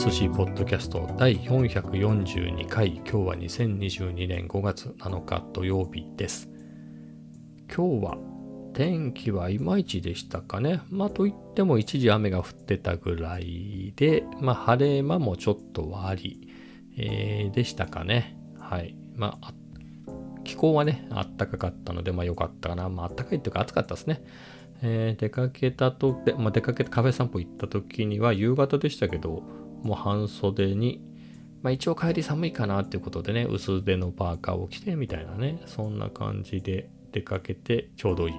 寿司ポッドキャスト第442回。今日は2022年5月7日土曜日です。今日は天気はいまいちでしたかね。まあといっても一時雨が降ってたぐらいでまあ晴れ間もちょっとはあり、えー、でしたかね。はい。まあ気候はねあったかかったのでまあ良かったかな。まああったかいっていうか暑かったですね。えー、出かけたと、まあ、出かけてカフェ散歩行った時には夕方でしたけど、もう半袖に、まあ一応帰り寒いかなっていうことでね、薄手のパーカーを着てみたいなね、そんな感じで出かけてちょうどいい、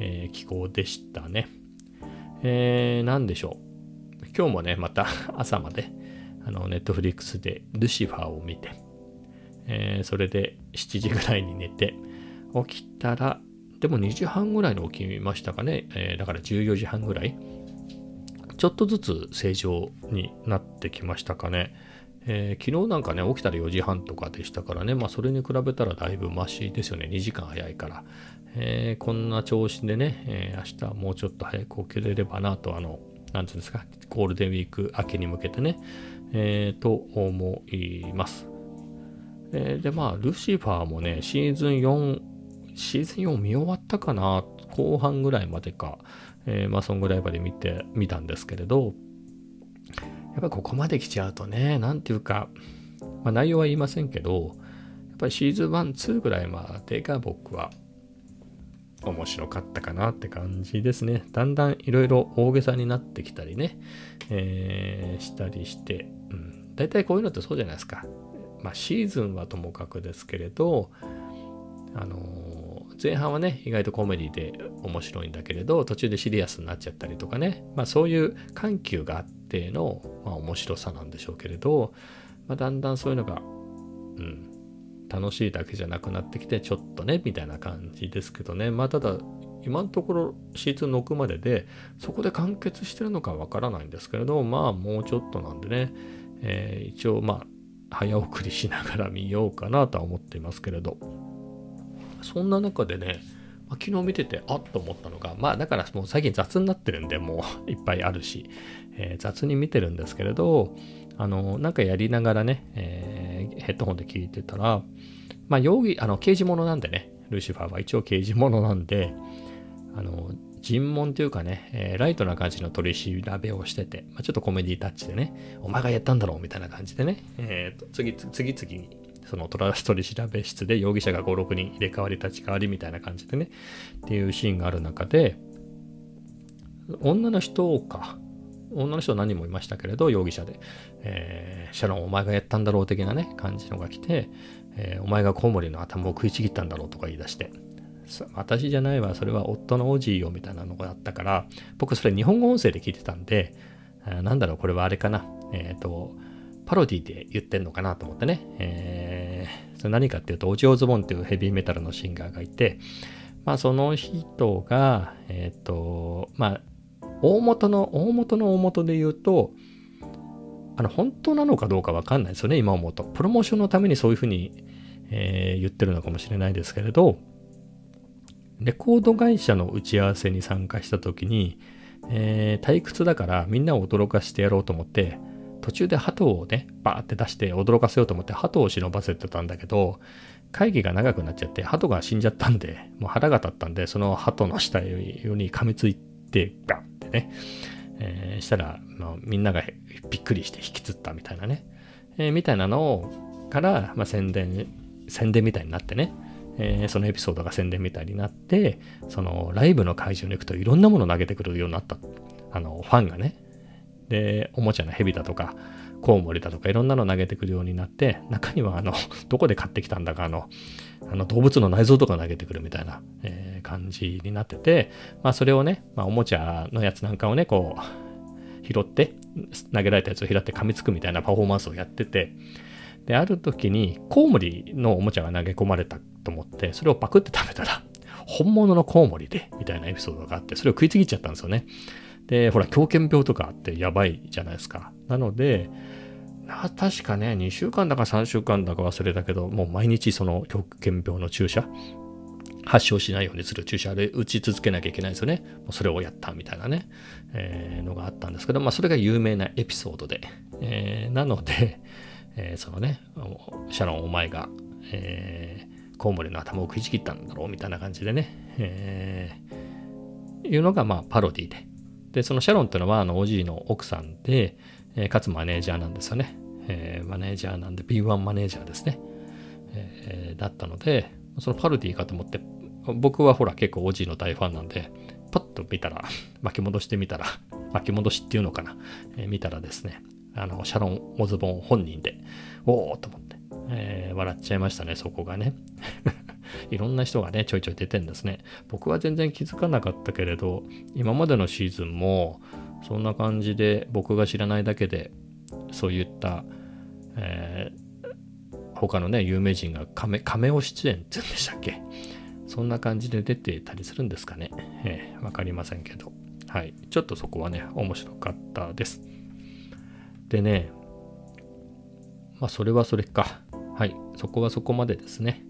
えー、気候でしたね。えー、なんでしょう。今日もね、また 朝まで、あの、ネットフリックスでルシファーを見て、えー、それで7時ぐらいに寝て、起きたらでも2時半ぐらいに起きましたかね。えー、だから14時半ぐらい。ちょっとずつ正常になってきましたかね。えー、昨日なんかね、起きたら4時半とかでしたからね、まあそれに比べたらだいぶマシですよね。2時間早いから。えー、こんな調子でね、えー、明日もうちょっと早く起きれればなと、あの、なんていうんですか、ゴールデンウィーク明けに向けてね、えー、と思います。えー、で、まあ、ルシファーもね、シーズン4シーズン4見終わったかな後半ぐらいまでか、えー、まあそんぐらいまで見て、見たんですけれど、やっぱここまで来ちゃうとね、なんていうか、まあ内容は言いませんけど、やっぱりシーズン1、2ぐらいまでが僕は面白かったかなって感じですね。だんだんいろいろ大げさになってきたりね、えー、したりして、うん、大体こういうのってそうじゃないですか。まあシーズンはともかくですけれど、あの前半はね、意外とコメディで面白いんだけれど、途中でシリアスになっちゃったりとかね、まあそういう緩急があっての、まあ、面白さなんでしょうけれど、まあ、だんだんそういうのが、うん、楽しいだけじゃなくなってきて、ちょっとね、みたいな感じですけどね、まあただ、今のところシーズン6までで、そこで完結してるのかわからないんですけれど、まあもうちょっとなんでね、えー、一応まあ、早送りしながら見ようかなとは思っていますけれど、そんな中でね、ま、昨日見ててあっと思ったのがまあだからもう最近雑になってるんでもう いっぱいあるし、えー、雑に見てるんですけれどあのなんかやりながらね、えー、ヘッドホンで聞いてたらまあ容疑あの刑事物なんでねルシファーは一応刑事物なんであの尋問というかね、えー、ライトな感じの取り調べをしてて、まあ、ちょっとコメディタッチでね、お前がやったんだろうみたいな感じでね、えーと、次次々にその取り調べ室で容疑者が5、6人入れ替わり立ち替わりみたいな感じでね、っていうシーンがある中で、女の人か、女の人何人もいましたけれど、容疑者で、えー、シャロンお前がやったんだろう的なね、感じのが来て、えー、お前がコウモリの頭を食いちぎったんだろうとか言い出して、私じゃないわ、それは夫のおじいよみたいなのがあったから、僕それ日本語音声で聞いてたんで、なんだろう、これはあれかな。えっ、ー、と、パロディで言ってんのかなと思ってね。えー、それ何かっていうと、オジオズボンっていうヘビーメタルのシンガーがいて、まあその人が、えっ、ー、と、まあ、大元の、大元の大元で言うと、あの、本当なのかどうかわかんないですよね、今思うと。プロモーションのためにそういうふうに、えー、言ってるのかもしれないですけれど、レコード会社の打ち合わせに参加した時に、えー、退屈だからみんなを驚かしてやろうと思って、途中で鳩をね、バーって出して驚かせようと思って鳩を忍ばせてたんだけど、会議が長くなっちゃって、鳩が死んじゃったんで、もう腹が立ったんで、その鳩の死体に噛みついて、ガッってね、えー、したら、まあ、みんながびっくりして引きつったみたいなね、えー、みたいなのをから、まあ、宣伝、宣伝みたいになってね、えー、そのエピソードが宣伝みたいになって、そのライブの会場に行くといろんなものを投げてくるようになった。あの、ファンがね。で、おもちゃの蛇だとか、コウモリだとかいろんなの投げてくるようになって、中にはあの、どこで買ってきたんだか、あの、あの動物の内臓とか投げてくるみたいな、えー、感じになってて、まあそれをね、まあおもちゃのやつなんかをね、こう、拾って、投げられたやつを拾って噛みつくみたいなパフォーマンスをやってて、で、ある時にコウモリのおもちゃが投げ込まれたと思って、それをパクって食べたら、本物のコウモリで、みたいなエピソードがあって、それを食いちぎっちゃったんですよね。で、ほら、狂犬病とかってやばいじゃないですか。なので、確かね、2週間だか3週間だか忘れたけど、もう毎日その狂犬病の注射発症しないようにする注射で打ち続けなきゃいけないですよね。それをやったみたいなね、えー、のがあったんですけど、まあそれが有名なエピソードで。えー、なので、えー、そのね、シャロンお前が、えー、コウモリの頭をくじ切ったんだろうみたいな感じでね、えー、いうのがまあパロディで。で、そのシャロンっていうのはあのおじいの奥さんで、えー、かつマネージャーなんですよね。えー、マネージャーなんで B1 マネージャーですね。えー、だったので、そのパロディかと思って、僕はほら結構おじいの大ファンなんで、パッと見たら、巻き戻してみたら、巻き戻しっていうのかな、えー、見たらですね、あの、シャロン・オズボン本人で、おーと思って、えー、笑っちゃいましたね、そこがね。いろんな人がね、ちょいちょい出てんですね。僕は全然気づかなかったけれど、今までのシーズンも、そんな感じで僕が知らないだけで、そういった、えー、他のね、有名人が亀亀を出演って言うんでしたっけ？そんな感じで出てたりするんですかね。えー、わかりませんけど。はい。ちょっとそこはね、面白かったです。でね、まあ、それはそれか。はい。そこはそこまでですね。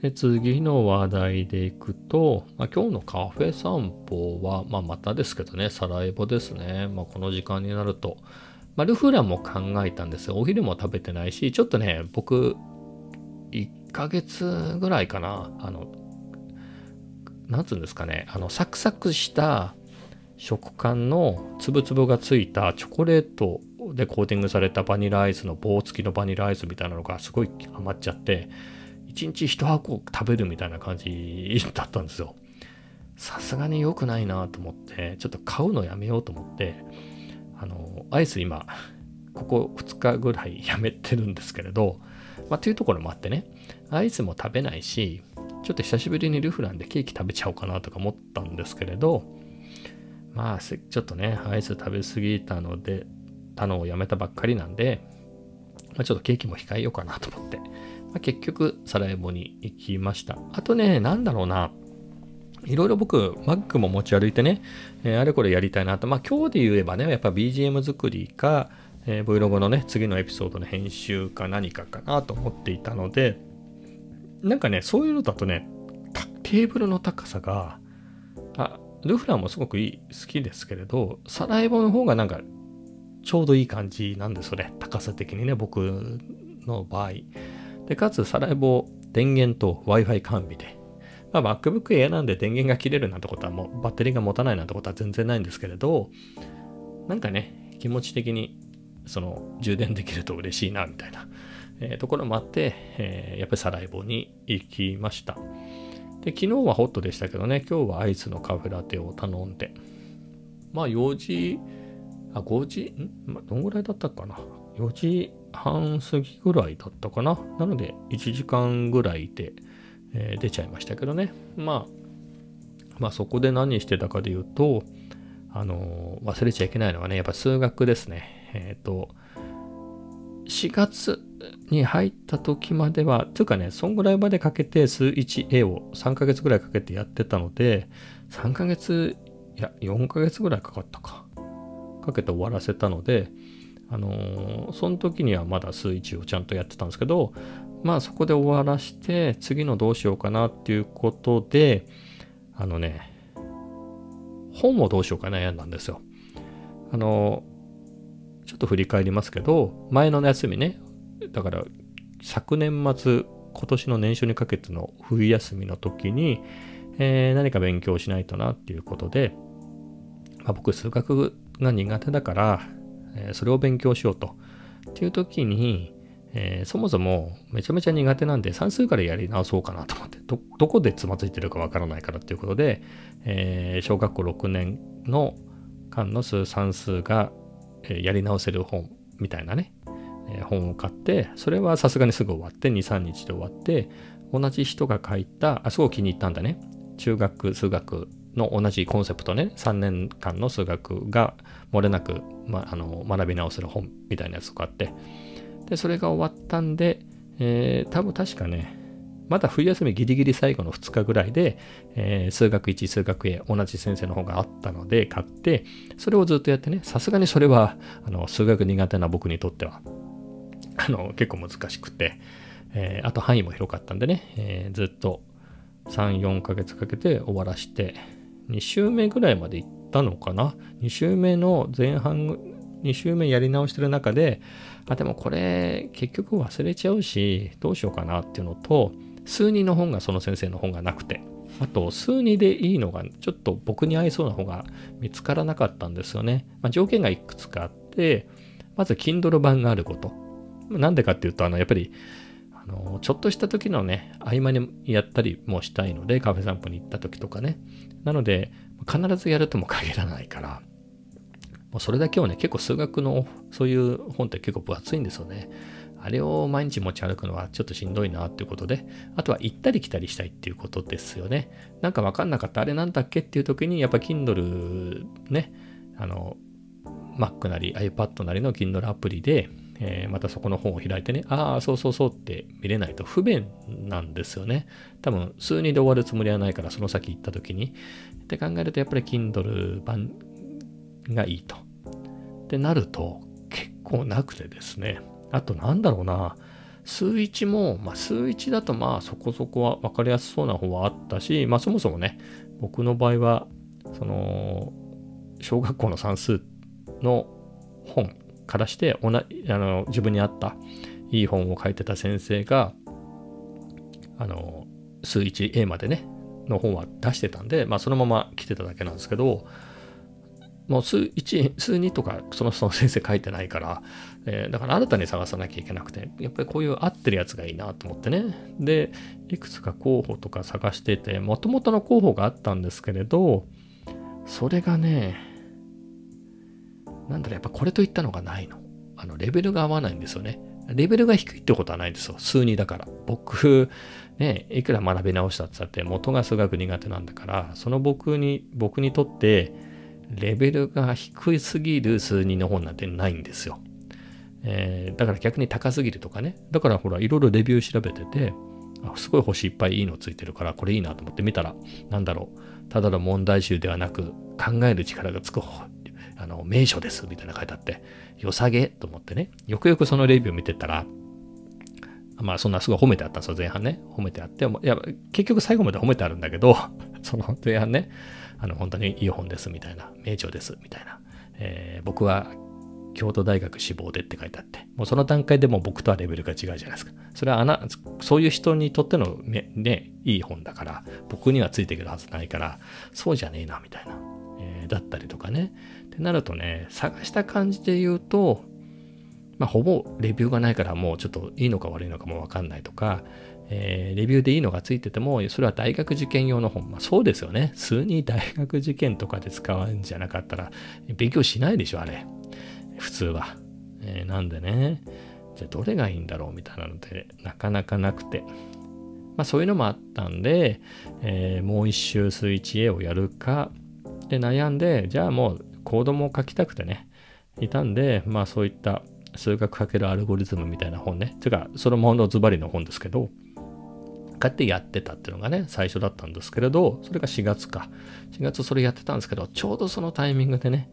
で、次の話題でいくと、まあ、今日のカフェ散歩は、まあ、またですけどね、サラエボですね。まあ、この時間になると、まあ、ルフランも考えたんですよ。お昼も食べてないし、ちょっとね、僕、1ヶ月ぐらいかな、あの、なんつうんですかね、あの、サクサクした食感のつぶつぶがついたチョコレートでコーティングされたバニラアイスの棒付きのバニラアイスみたいなのがすごい余っちゃって、1日1箱食べるみたいな感じだったんですよ。さすがに良くないなと思って、ちょっと買うのやめようと思って、あの、アイス今、ここ2日ぐらい やめてるんですけれど、まあ、というところもあってね、アイスも食べないし、ちょっと久しぶりにルフランでケーキ食べちゃおうかなとか思ったんですけれど、まあ、ちょっとね、アイス食べ過ぎたので、たのをやめたばっかりなんで、まあ、ちょっとケーキも控えようかなと思って、あ、結局、サラエボに行きました。あとね、なんだろうな、いろいろ僕、マックも持ち歩いてね、えー、あれこれやりたいなと。まあ今日で言えばね、やっぱ BGM 作りか、えー、Vlog のね、次のエピソードの編集か何かかなと思っていたので、なんかね、そういうのだとね、テーブルの高さが、あ、ルフランもすごくいい、好きですけれど、サラエボの方がなんかちょうどいい感じなんですよね。高さ的にね、僕の場合。で、かつ、サラエボ電源と Wi-Fi 完備で。まあ、MacBook Air なんで電源が切れるなんてことはもうバッテリーが持たないなんてことは全然ないんですけれど、なんかね、気持ち的にその充電できると嬉しいなみたいな、えー、ところもあって、えー、やっぱりサラエボに行きました。で、昨日はホットでしたけどね、今日はアイスのカフェラテを頼んで、まあ4時あ、5時、ん、まどんぐらいだったかな ?4 時半過ぎぐらいだったかななので、1時間ぐらいで、えー、出ちゃいましたけどね。まあ、まあそこで何してたかで言うと、あのー、忘れちゃいけないのはね、やっぱ数学ですね。えっ、ー、と、4月に入った時までは、というかね、そんぐらいまでかけて数 1A を3ヶ月ぐらいかけてやってたので、3ヶ月、いや、4ヶ月ぐらいかかったか。かけて終わらせたので、あの、その時にはまだ数1をちゃんとやってたんですけど、まあそこで終わらして、次のどうしようかなっていうことで、あのね、本をどうしようか悩んだんですよ。あの、ちょっと振り返りますけど、前の休みね、だから昨年末、今年の年初にかけての冬休みの時に、えー、何か勉強しないとなっていうことで、まあ、僕数学が苦手だから、え、それを勉強しようと。っていう時に、えー、そもそもめちゃめちゃ苦手なんで算数からやり直そうかなと思って、ど、こでつまずいてるかわからないからっていうことで、えー、小学校6年の間の数算数が、え、やり直せる本みたいなね、え、本を買って、それはさすがにすぐ終わって、2、3日で終わって、同じ人が書いた、あ、すごく気に入ったんだね。中学数学の同じコンセプトね、3年間の数学が漏れなく、ま、あの学び直せる本みたいなやつがあって、で、それが終わったんで、えー、多分確かね、まだ冬休みギリギリ最後の2日ぐらいで、えー、数学1、数学 A、同じ先生の方があったので買って、それをずっとやってね、さすがにそれは、あの、数学苦手な僕にとっては、あの、結構難しくて、えー、あと範囲も広かったんでね、え、ずっと3、4ヶ月かけて終わらして、2週目ぐらいまで行ったのかな ?2 週目の前半、2週目やり直してる中で、あ、でもこれ結局忘れちゃうし、どうしようかなっていうのと、数人の本がその先生の本がなくて、あと数人でいいのがちょっと僕に合いそうな本が見つからなかったんですよね。まあ、条件がいくつかあって、まず Kindle 版があること。なんでかっていうと、あの、やっぱりの、ちょっとした時のね、合間にやったりもしたいので、カフェ散歩に行った時とかね。なので、必ずやるとも限らないから、もうそれだけをね、結構数学のそういう本って結構分厚いんですよね。あれを毎日持ち歩くのはちょっとしんどいなっていうことで、あとは行ったり来たりしたいっていうことですよね。なんかわかんなかったあれなんだっけ？っていう時に、やっぱ Kindle ね、あの、Mac なり iPad なりの Kindle アプリで、えー、またそこの本を開いてね、ああ、そうそうそうって見れないと不便なんですよね。多分、数人で終わるつもりはないから、その先行った時に。って考えると、やっぱり Kindle 版がいいと。ってなると、結構なくてですね。あと、なんだろうな。数一も、まあ、数一だとまあそこそこは分かりやすそうな方はあったし、まあそもそもね、僕の場合は、その、小学校の算数の本からしてあの自分に合ったいい本を書いてた先生があの数 1A までねの本は出してたんで、まあ、そのまま来てただけなんですけどもう数1数2とかそのその先生書いてないから、えー、だから新たに探さなきゃいけなくてやっぱりこういう合ってるやつがいいなと思ってね。でいくつか候補とか探しててもともとの候補があったんですけれどそれがねなんだろ、やっぱこれといったのがないの。あの、レベルが合わないんですよね。レベルが低いってことはないですよ。数2だから。僕、ね、いくら学び直したって言ったって元が数学苦手なんだから、その僕に、僕にとって、レベルが低いすぎる数2の本なんてないんですよ。えー、だから逆に高すぎるとかね。だからほら、いろいろレビュー調べてて、あすごい星いっぱいいいのついてるから、これいいなと思って見たら、なんだろう。ただの問題集ではなく、考える力がつくあの、名所です、みたいな書いてあって、良さげと思ってね、よくよくそのレビュー見てたら、まあそんなすごい褒めてあったんですよ、前半ね。褒めてあって、いや、結局最後まで褒めてあるんだけど、その前半ね、あの、本当にいい本です、みたいな、名著です、みたいな。えー、僕は京都大学志望でって書いてあって、もうその段階でも僕とはレベルが違うじゃないですか。それはあな、そういう人にとってのね、ねいい本だから、僕にはついてくるはずないから、そうじゃねえな、みたいな。えー、だったりとかね。ってなるとね、探した感じで言うと、まあ、ほぼレビューがないからもうちょっといいのか悪いのかもわかんないとか、えー、レビューでいいのがついてても、それは大学受験用の本。まあ、そうですよね。数に大学受験とかで使うんじゃなかったら、勉強しないでしょ、あれ。普通は。えー、なんでね、じゃあどれがいいんだろうみたいなので、なかなかなくて。まあそういうのもあったんで、えー、もう一周数 1A をやるか、で悩んで、じゃあもうコードも書きたくてね、いたんで、まあそういった数学かけるアルゴリズムみたいな本ね、てか、そのものズバリの本ですけど、買ってやってたっていうのがね、最初だったんですけれど、それが4月か。4月それやってたんですけど、ちょうどそのタイミングでね、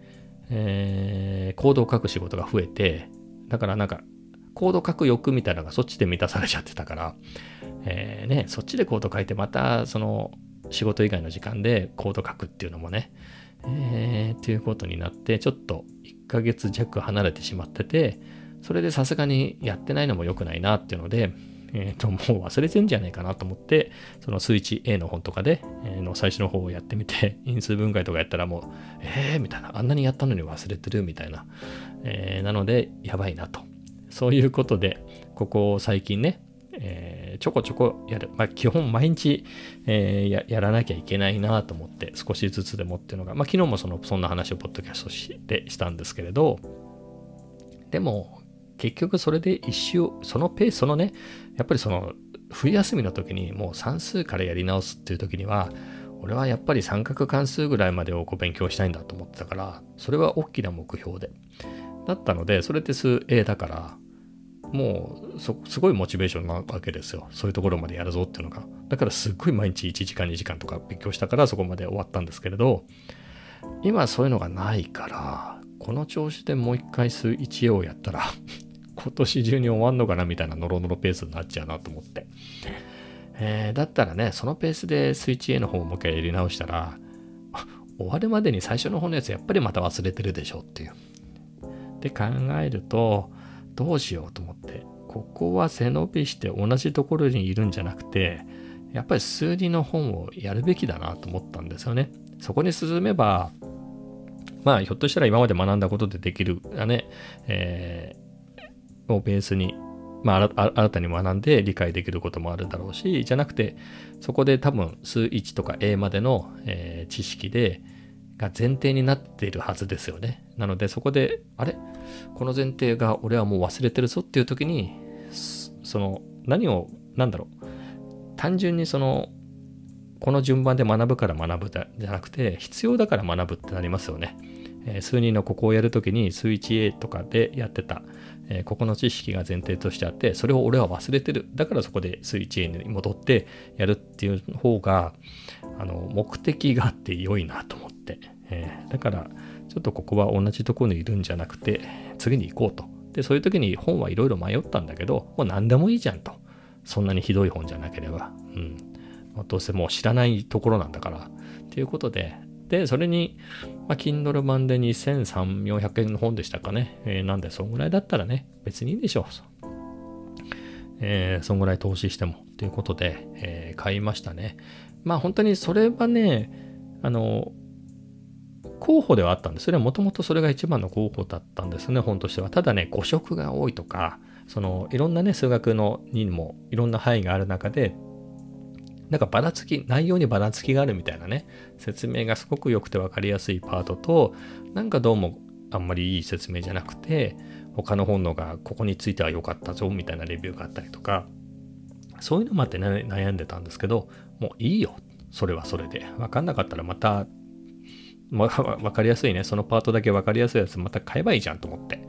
えー、コードを書く仕事が増えて、だからなんか、コード書く欲みたいなのがそっちで満たされちゃってたから、えー、ね、そっちでコード書いてまたその仕事以外の時間でコード書くっていうのもね、えー、っていうことになって、ちょっと1ヶ月弱離れてしまってて、それでさすがにやってないのも良くないなっていうので、えっ、ー、と、もう忘れてんじゃないかなと思って、その数値 A の本とかで、えー、の最初の方をやってみて、因数分解とかやったらもう、えーみたいな、あんなにやったのに忘れてるみたいな、えー、なので、やばいなと。そういうことで、ここ最近ね、えー、ちょこちょこやる。まあ、基本毎日、えー、ややらなきゃいけないなと思って、少しずつでもっていうのが、まあ、昨日もそのそんな話をポッドキャストしてしたんですけれど、でも、結局それで一周、そのペース、そのね、やっぱりその、冬休みの時にもう算数からやり直すっていう時には、俺はやっぱり三角関数ぐらいまでをこう勉強したいんだと思ってたから、それは大きな目標で。だったので、それって数 A だから、もうすごいモチベーションなわけですよ。そういうところまでやるぞっていうのが。だからすっごい毎日1時間2時間とか勉強したからそこまで終わったんですけれど、今そういうのがないから、この調子でもう一回数1をやったら 今年中に終わんのかなみたいなノロノロペースになっちゃうなと思って。えー、だったらね、そのペースでスイッチ A の方をもう一回やり直したら、終わるまでに最初の方のやつやっぱりまた忘れてるでしょっていう。で考えると、どうしようと思っ、ここは背伸びして同じところにいるんじゃなくて、やっぱり数理の本をやるべきだなと思ったんですよね。そこに進めば、まあ、ひょっとしたら今まで学んだことでできる、ね、えー、をベースにまあ、新たに学んで理解できることもあるだろうし、じゃなくて、そこで多分数1とか A までの、えー、知識で、が前提になっているはずですよね。なのでそこで、あれ？この前提が俺はもう忘れてるぞっていう時に、その何を、なんだろう。単純にその、この順番で学ぶから学ぶじゃなくて、必要だから学ぶってなりますよね。えー、数人のここをやるときに数 1A とかでやってた、えー、ここの知識が前提としてあって、それを俺は忘れてる。だからそこで数 1A に戻ってやるっていう方が、あの、目的があって良いなと思って。えー、だから、ちょっとここは同じところにいるんじゃなくて、次に行こうと。で、そういう時に本はいろいろ迷ったんだけど、もう何でもいいじゃんと。そんなにひどい本じゃなければ。うん。どうせもう知らないところなんだから。ということで、で、それに、まあ、Kindle 版で2300円の本でしたかね。えー、なんで、そんぐらいだったらね、別にいいでしょう。えー、そんぐらい投資しても。ということで、えー、買いましたね。まあ本当にそれはね、あの、候補ではあったんです。それはもともとそれが一番の候補だったんですね、本としては。ただね、誤色が多いとか、そのいろんなね、数学のにもいろんな範囲がある中で、なんかばらつき、内容にばらつきがあるみたいなね、説明がすごく良くて分かりやすいパートと、なんかどうもあんまりいい説明じゃなくて、他の本のがここについては良かったぞみたいなレビューがあったりとか、そういうのもあって、ね、悩んでたんですけど、もういいよ。それはそれで。分かんなかったらまた、まあ、分かりやすいね。そのパートだけ分かりやすいやつまた買えばいいじゃんと思って。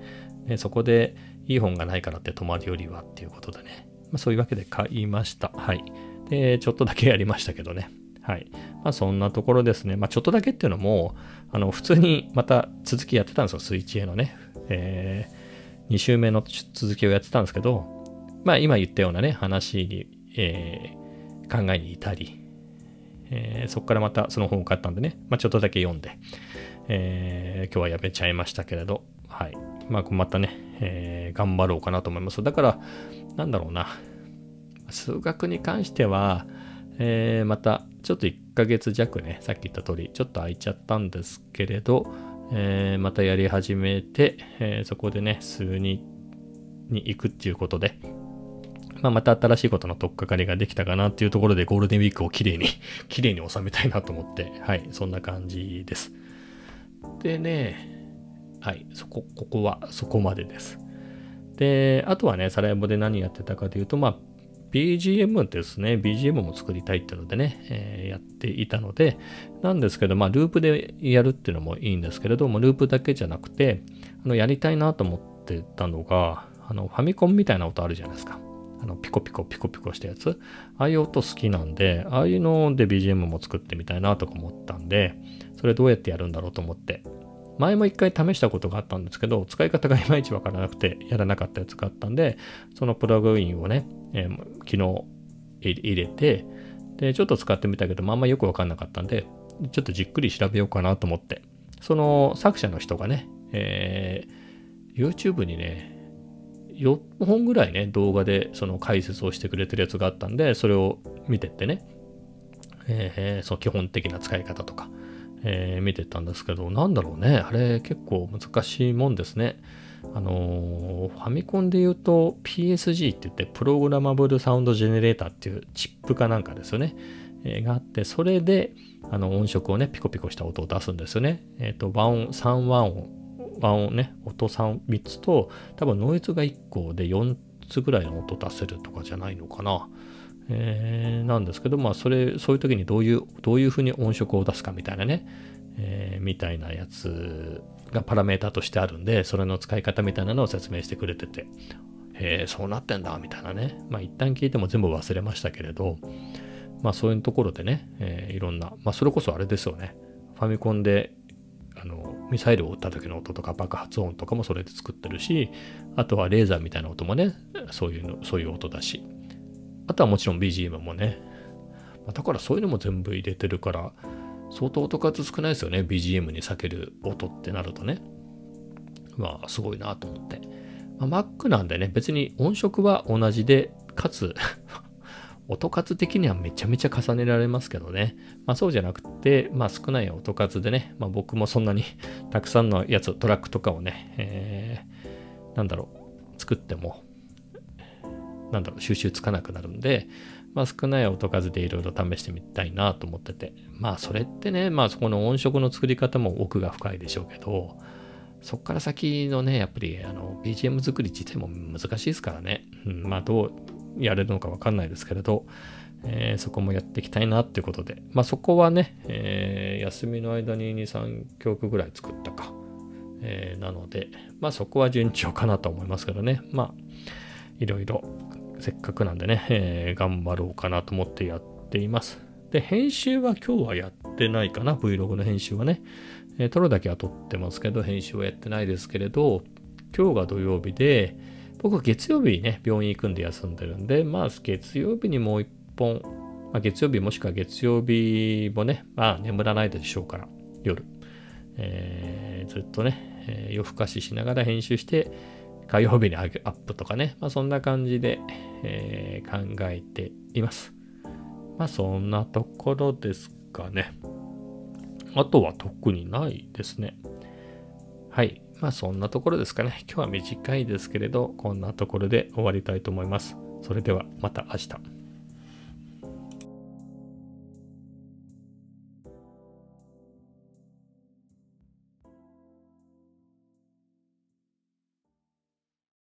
ね、そこでいい本がないからって止まるよりはっていうことでね。まあ、そういうわけで買いました。はい。で、ちょっとだけやりましたけどね。はい。まあそんなところですね。まあちょっとだけっていうのも、あの、普通にまた続きやってたんですよ。スイッチへのね。えー、2週目の続きをやってたんですけど、まあ今言ったようなね、話に、えー、考えに至り、えー、そこからまたその本を買ったんでね、まあちょっとだけ読んで、えー、今日はやめちゃいましたけれど、はい。まあまたね、えー、頑張ろうかなと思います。だから、なんだろうな。数学に関しては、えー、またちょっと1ヶ月弱ね、さっき言った通り、ちょっと空いちゃったんですけれど、えー、またやり始めて、え、そこでね、数にに行くっていうことで、まあ、また新しいことの取っかかりができたかなっていうところでゴールデンウィークをきれいに きれいに収めたいなと思って、はい、そんな感じです。でね、はい、そこ、ここはそこまでです。で、あとはね、サラエボで何やってたかというと、まあ、BGM ですね、BGM も作りたいっていうのでね、えー、やっていたので、なんですけど、まあ、ループでやるっていうのもいいんですけれども、ループだけじゃなくて、あのやりたいなと思ってたのが、あのファミコンみたいな音あるじゃないですか。あのピコピコピコピコしたやつ？ああいう音好きなんで、ああいうので BGM も作ってみたいなとか思ったんで、それどうやってやるんだろうと思って、前も一回試したことがあったんですけど、使い方がいまいちわからなくてやらなかったやつがあったんで、そのプラグインをね、えー、昨日入れて、で、ちょっと使ってみたけど、まあんまよくわかんなかったんで、ちょっとじっくり調べようかなと思って、その作者の人がね、えー、YouTube にね、4本ぐらいね、動画でその解説をしてくれてるやつがあったんで、それを見てってね、えー、その基本的な使い方とか、えー、見てたんですけど、なんだろうね。あれ結構難しいもんですね。あのー、ファミコンで言うと PSG って言ってプログラマブルサウンドジェネレーターっていうチップかなんかですよね。えー、があって、それであの音色をね、ピコピコした音を出すんですよね。えっ、ー、と、和音、3和音、和音ね、音3、3つと、多分ノイズが1個で4つぐらいの音出せるとかじゃないのかな。えー、なんですけど、まあ、それ、そういう時にどういう、どういうふうに音色を出すかみたいなね、えー、みたいなやつがパラメータとしてあるんで、それの使い方みたいなのを説明してくれてて、へえ、そうなってんだ、みたいなね。まあ、一旦聞いても全部忘れましたけれど、まあ、そういうところでね、えー、いろんな、まあ、それこそあれですよね。ファミコンで、あの、ミサイルを撃った時の音とか爆発音とかもそれで作ってるし、あとはレーザーみたいな音もね、そういうの、そういう音だし、あとはもちろん BGM もね。だからそういうのも全部入れてるから、相当音数少ないですよね。BGM に避ける音ってなるとね。まあ、すごいなと思って。まあ、Mac なんでね、別に音色は同じで、かつ 音数的にはめちゃめちゃ重ねられますけどね。まあそうじゃなくて、まあ少ない音数でね、まあ僕もそんなに たくさんのやつ、トラックとかをね、えー、なんだろう、作っても、なんだろう、収集つかなくなるんで、まあ少ない音数でいろいろ試してみたいなと思ってて。まあそれってね、まあそこの音色の作り方も奥が深いでしょうけど、そっから先のね、やっぱりあの BGM 作り自体も難しいですからね。うん、まあどうやれるのかわかんないですけれど、えー、そこもやっていきたいなっていうことで、まあそこはね、えー、休みの間に2、3曲ぐらい作ったか。えー、なので、まあそこは順調かなと思いますけどね。まあ、いろいろせっかくなんでね、え、頑張ろうかなと思ってやっています。で、編集は今日はやってないかな、Vlog の編集はね。え、撮るだけは撮ってますけど、編集はやってないですけれど、今日が土曜日で、僕は月曜日にね、病院行くんで休んでるんで、まあ月曜日にもう一本、まあ、月曜日もしくは月曜日もね、まあ眠らないでしょうから、夜。えー、ずっとね、えー、夜更かししながら編集して、火曜日にアップとかね、まあそんな感じで、えー、考えています。まあそんなところですかね。あとは特にないですね。はい。まあそんなところですかね。今日は短いですけれど、こんなところで終わりたいと思います。それではまた明日。